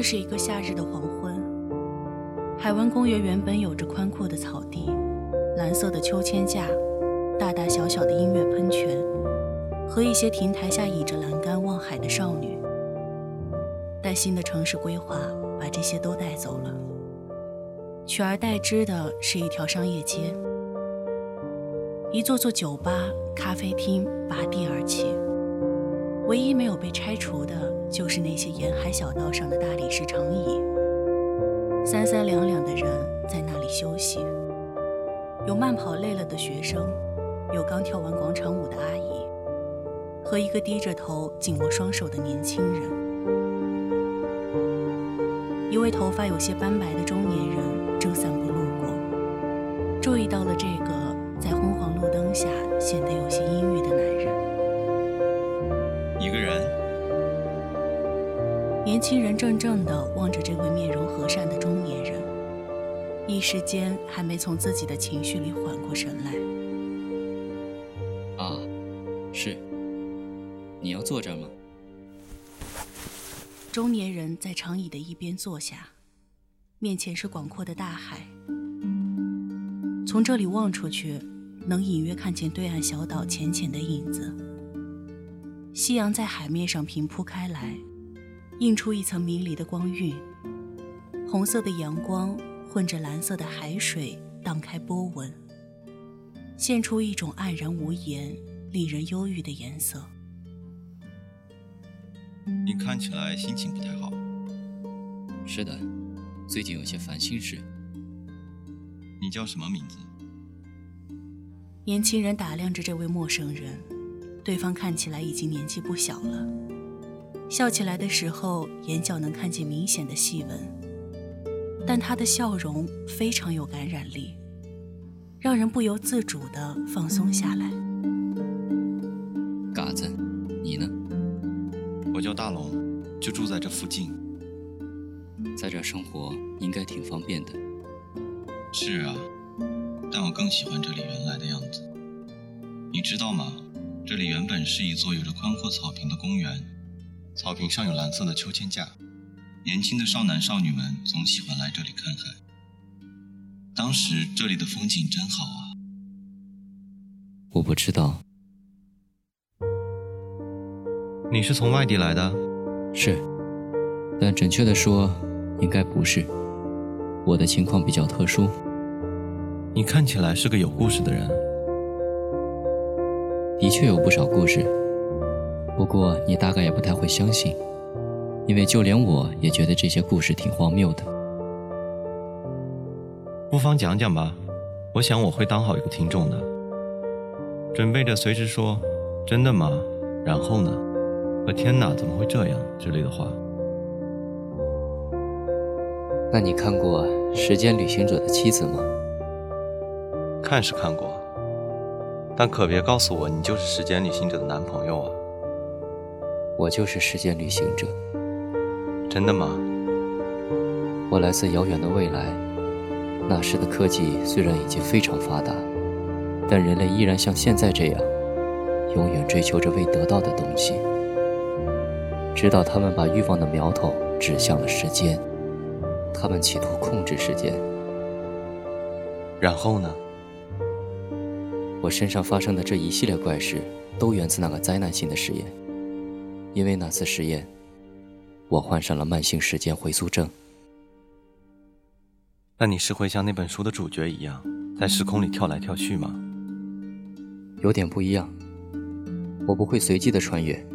这是一个夏日的黄昏，海湾公园原本有着宽阔的草地、蓝色的秋千架、大大小小的音乐喷泉和一些亭台下倚着栏杆望海的少女，但新的城市规划把这些都带走了，取而代之的是一条商业街，一座座酒吧、咖啡厅拔地而起。唯一没有被拆除，小道上的大理石长椅，三三两两的人在那里休息。有慢跑累了的学生，有刚跳完广场舞的阿姨，和一个低着头紧握双手的年轻人。一位头发有些斑白的中年人正散步路过，注意到了这一时间还没从自己的情绪里缓过神来。啊，是。你要坐这儿吗？中年人在长椅的一边坐下，面前是广阔的大海，从这里望出去，能隐约看见对岸小岛浅浅的影子。夕阳在海面上平铺开来，映出一层迷离的光晕。红色的阳光混着蓝色的海水，荡开波纹，现出一种黯然无言、令人忧郁的颜色。你看起来心情不太好。是的，最近有些烦心事。你叫什么名字？年轻人打量着这位陌生人。对方看起来已经年纪不小了，笑起来的时候眼角能看见明显的细纹，但他的笑容非常有感染力，让人不由自主地放松下来。嘎子，你呢？我叫大龙，就住在这附近，在这生活应该挺方便的。是啊，但我更喜欢这里原来的样子，你知道吗？这里原本是一座有着宽阔草坪的公园，草坪上有蓝色的秋千架，年轻的少男少女们总喜欢来这里看海。当时这里的风景真好啊！我不知道，你是从外地来的？是，但准确的说，应该不是。我的情况比较特殊。你看起来是个有故事的人。的确有不少故事，不过你大概也不太会相信，因为就连我也觉得这些故事挺荒谬的。不妨讲讲吧，我想我会当好一个听众的，准备着随时说“真的吗？”然后呢？“和天哪，怎么会这样？”之类的话。那你看过《时间旅行者的妻子》吗？看是看过。但可别告诉我，你就是时间旅行者的男朋友啊！我就是时间旅行者。真的吗？我来自遥远的未来，那时的科技虽然已经非常发达，但人类依然像现在这样，永远追求着未得到的东西，直到他们把欲望的苗头指向了时间，他们企图控制时间。然后呢？我身上发生的这一系列怪事，都源自那个灾难性的实验。因为那次实验，我患上了慢性时间回溯症。那你是会像那本书的主角一样，在时空里跳来跳去吗？有点不一样。我不会随机的穿越，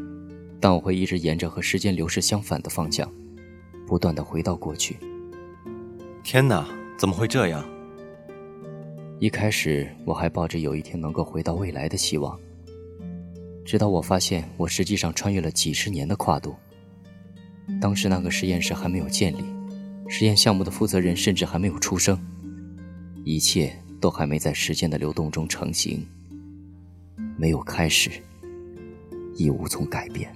但我会一直沿着和时间流逝相反的方向，不断的回到过去。天哪，怎么会这样？一开始我还抱着有一天能够回到未来的希望，直到我发现我实际上穿越了几十年的跨度。当时那个实验室还没有建立，实验项目的负责人甚至还没有出生，一切都还没在时间的流动中成型，没有开始，亦无从改变。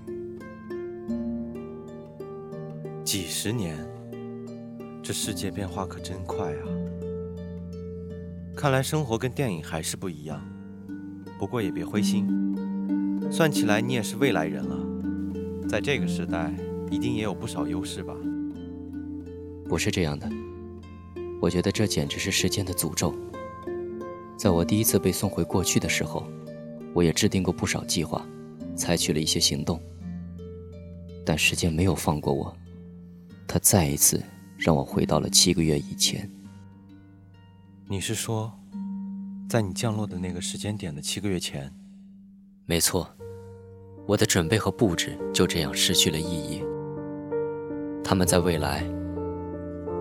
几十年，这世界变化可真快啊！看来生活跟电影还是不一样，不过也别灰心，算起来你也是未来人了，在这个时代一定也有不少优势吧。不是这样的。我觉得这简直是时间的诅咒。在我第一次被送回过去的时候，我也制定过不少计划，采取了一些行动。但时间没有放过我，它再一次让我回到了七个月以前。你是说，在你降落的那个时间点的七个月前？没错，我的准备和布置就这样失去了意义。他们在未来，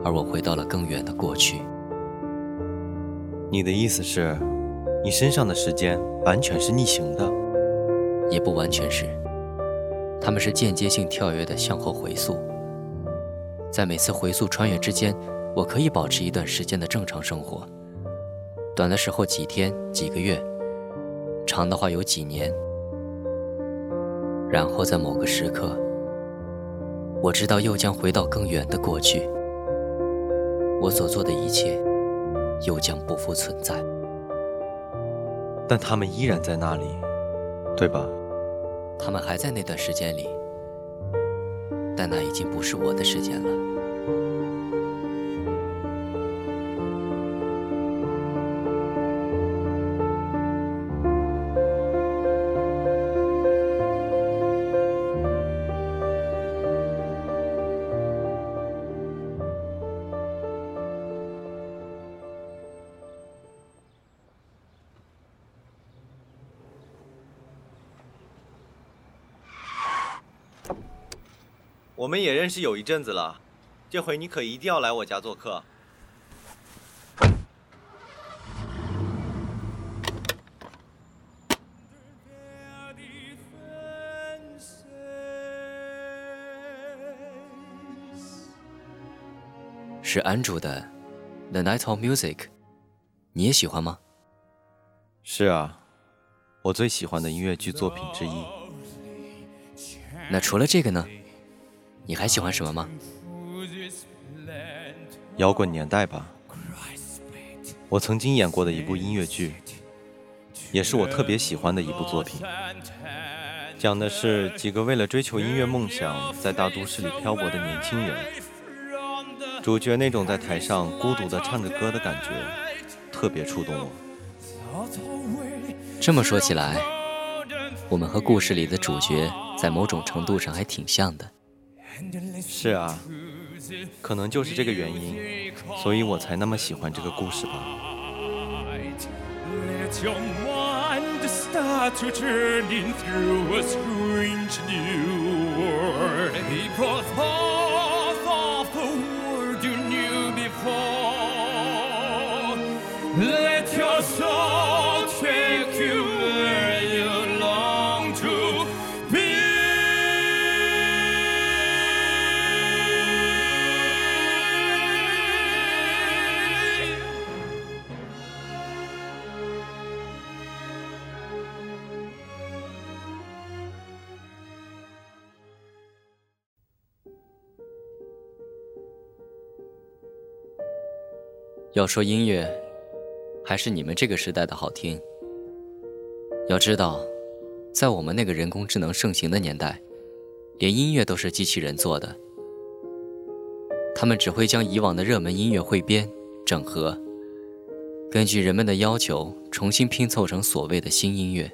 而我回到了更远的过去。你的意思是，你身上的时间完全是逆行的？也不完全是，他们是间接性跳跃的向后回溯。在每次回溯穿越之间，我可以保持一段时间的正常生活，短的时候几天、几个月，长的话有几年。然后在某个时刻，我知道又将回到更远的过去，我所做的一切。又将不复存在，但他们依然在那里，对吧？他们还在那段时间里，但那已经不是我的时间了。我们也认识有一阵子了，这回你可一定要来我家做客。是安卓的《The Night of Music》，你也喜欢吗？是啊，我最喜欢的音乐剧作品之一。那除了这个呢？你还喜欢什么吗？摇滚年代吧。我曾经演过的一部音乐剧，也是我特别喜欢的一部作品。讲的是几个为了追求音乐梦想，在大都市里漂泊的年轻人。主角那种在台上孤独的唱着歌的感觉，特别触动我。这么说起来，我们和故事里的主角在某种程度上还挺像的。是啊，可能就是这个原因，所以我才那么喜欢这个故事吧。要说音乐，还是你们这个时代的好听。要知道，在我们那个人工智能盛行的年代，连音乐都是机器人做的。他们只会将以往的热门音乐汇编、整合，根据人们的要求重新拼凑成所谓的新音乐。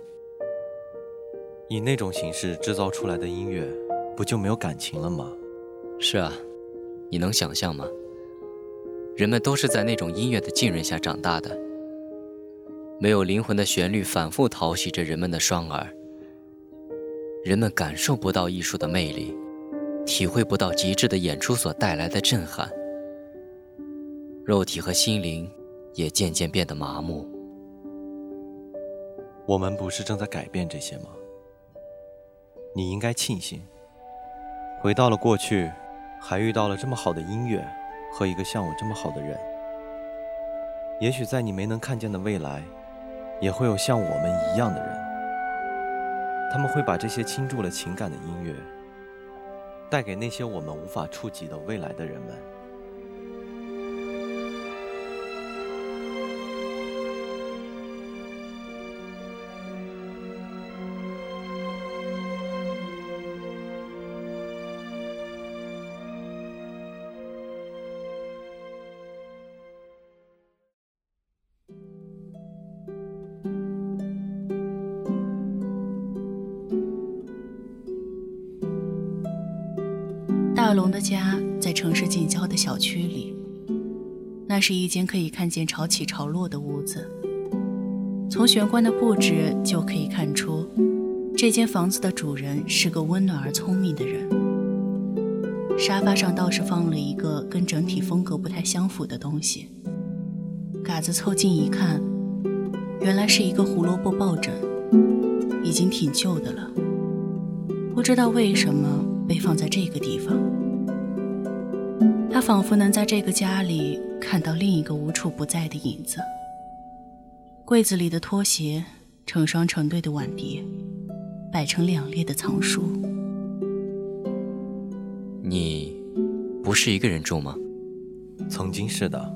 以那种形式制造出来的音乐，不就没有感情了吗？是啊，你能想象吗？人们都是在那种音乐的浸润下长大的，没有灵魂的旋律反复淘洗着人们的双耳，人们感受不到艺术的魅力，体会不到极致的演出所带来的震撼，肉体和心灵也渐渐变得麻木。我们不是正在改变这些吗？你应该庆幸，回到了过去，还遇到了这么好的音乐。和一个像我这么好的人，也许在你没能看见的未来，也会有像我们一样的人。他们会把这些倾注了情感的音乐，带给那些我们无法触及的未来的人们。家在城市近郊的小区里，那是一间可以看见潮起潮落的屋子。从玄关的布置就可以看出，这间房子的主人是个温暖而聪明的人。沙发上倒是放了一个跟整体风格不太相符的东西。嘎子凑近一看，原来是一个胡萝卜抱枕，已经挺旧的了，不知道为什么被放在这个地方。他仿佛能在这个家里看到另一个无处不在的影子。柜子里的拖鞋成双成对的碗碟，摆成两列的藏书。你不是一个人住吗？曾经是的，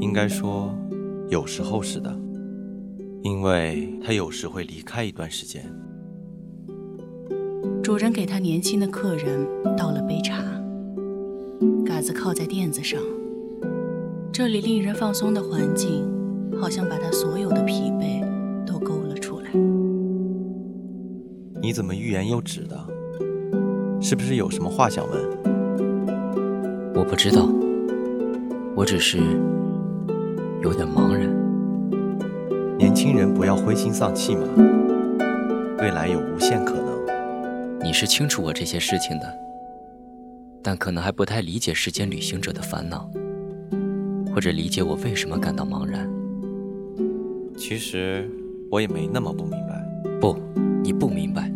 应该说有时候是的，因为他有时会离开一段时间。主人给他年轻的客人倒了杯茶，嘎子靠在垫子上，这里令人放松的环境。好像把他所有的疲惫都勾了出来。你怎么欲言又止的？是不是有什么话想问？我不知道，我只是有点茫然。年轻人不要灰心丧气嘛，未来有无限可能。你是清楚我这些事情的，但可能还不太理解时间旅行者的烦恼，或者理解我为什么感到茫然。其实我也没那么不明白。不，你不明白。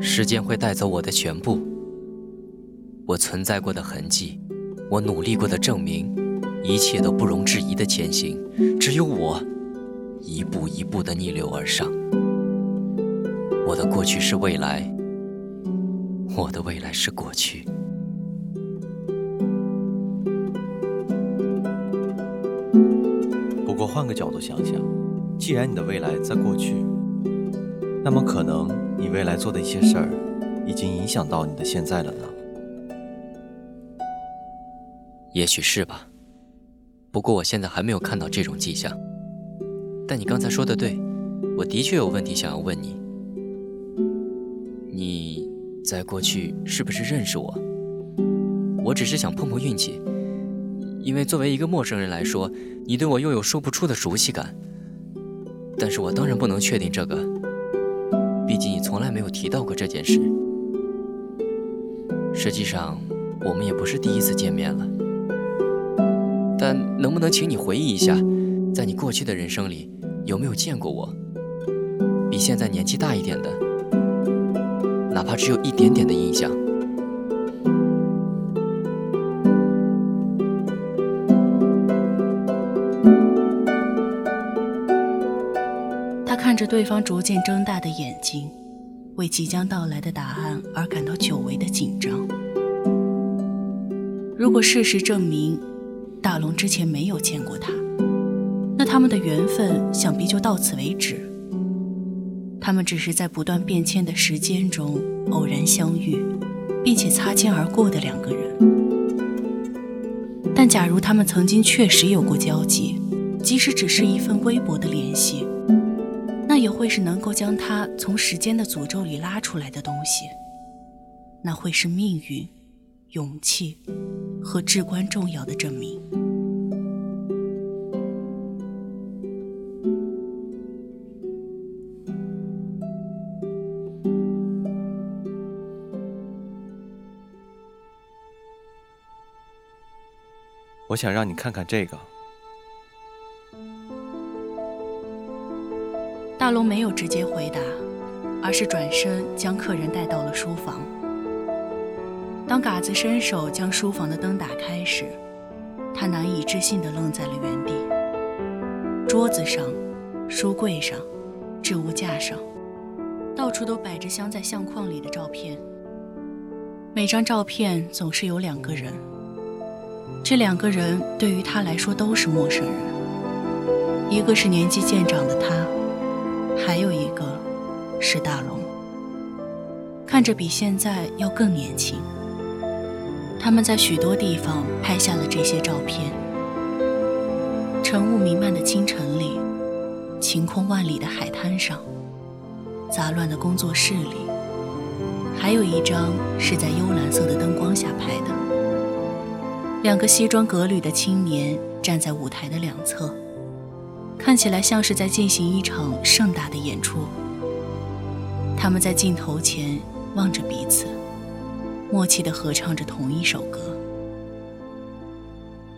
时间会带走我的全部，我存在过的痕迹，我努力过的证明，一切都不容置疑的前行。只有我，一步一步的逆流而上。我的过去是未来，我的未来是过去。换个角度想想。既然你的未来在过去，那么可能你未来做的一些事儿，已经影响到你的现在了呢。也许是吧，不过我现在还没有看到这种迹象。但你刚才说的对，我的确有问题想要问你。你在过去是不是认识我？我只是想碰碰运气，因为作为一个陌生人来说，你对我又有说不出的熟悉感。但是我当然不能确定这个，毕竟你从来没有提到过这件事。实际上，我们也不是第一次见面了。但能不能请你回忆一下，在你过去的人生里，有没有见过我？比现在年纪大一点的，哪怕只有一点点的印象。着对方逐渐睁大的眼睛，为即将到来的答案而感到久违的紧张。如果事实证明大龙之前没有见过他，那他们的缘分想必就到此为止。他们只是在不断变迁的时间中偶然相遇，并且擦肩而过的两个人。但假如他们曾经确实有过交集，即使只是一份微薄的联系。那也会是能够将他从时间的诅咒里拉出来的东西，那会是命运、勇气和至关重要的证明。我想让你看看这个。大龙没有直接回答，而是转身将客人带到了书房。当嘎子伸手将书房的灯打开时，他难以置信地愣在了原地。桌子上、书柜上、置物架上，到处都摆着镶在相框里的照片。每张照片总是有两个人，这两个人对于他来说都是陌生人。一个是年纪渐长的他。还有一个是大龙，看着比现在要更年轻。他们在许多地方拍下了这些照片：晨雾弥漫的清晨里，晴空万里的海滩上，杂乱的工作室里，还有一张是在幽蓝色的灯光下拍的，两个西装革履的青年站在舞台的两侧，看起来像是在进行一场盛大的演出。他们在镜头前望着彼此，默契地合唱着同一首歌。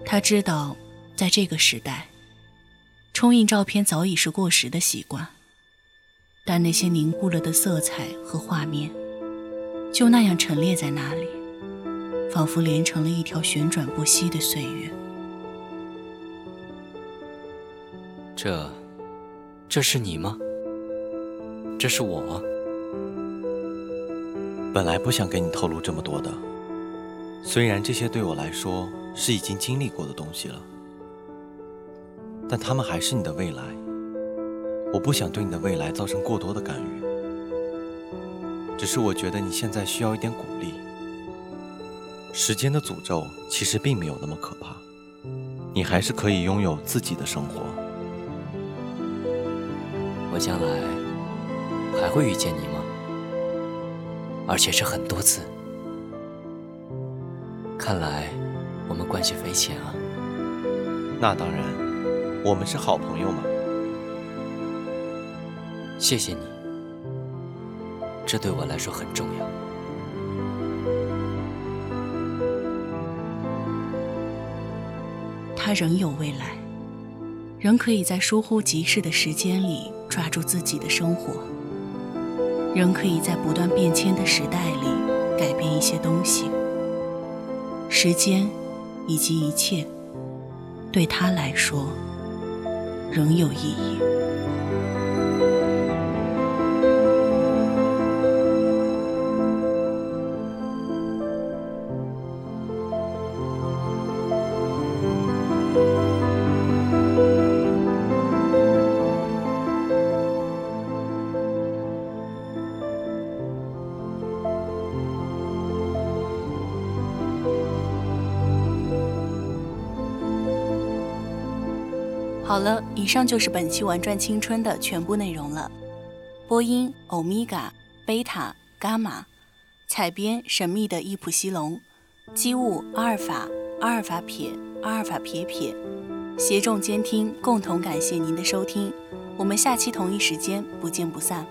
他知道，在这个时代，冲印照片早已是过时的习惯，但那些凝固了的色彩和画面。就那样陈列在那里，仿佛连成了一条旋转不息的岁月。这，这是你吗？这是我。本来不想给你透露这么多的，虽然这些对我来说是已经经历过的东西了，但他们还是你的未来。我不想对你的未来造成过多的干预。只是我觉得你现在需要一点鼓励。时间的诅咒其实并没有那么可怕，你还是可以拥有自己的生活。我将来还会遇见你吗？而且是很多次。看来我们关系匪浅啊。那当然，我们是好朋友嘛。谢谢你。这对我来说很重要。他仍有未来，仍可以在疏忽即逝的时间里抓住自己的生活，仍可以在不断变迁的时代里改变一些东西。时间以及一切，对他来说仍有意义。以上就是本期《玩转青春》的全部内容了。播音：欧米伽、贝塔、伽马；采编：神秘的伊普西龙；机务：阿尔法、阿尔法撇、阿尔法撇撇；协众监听，共同感谢您的收听。我们下期同一时间不见不散。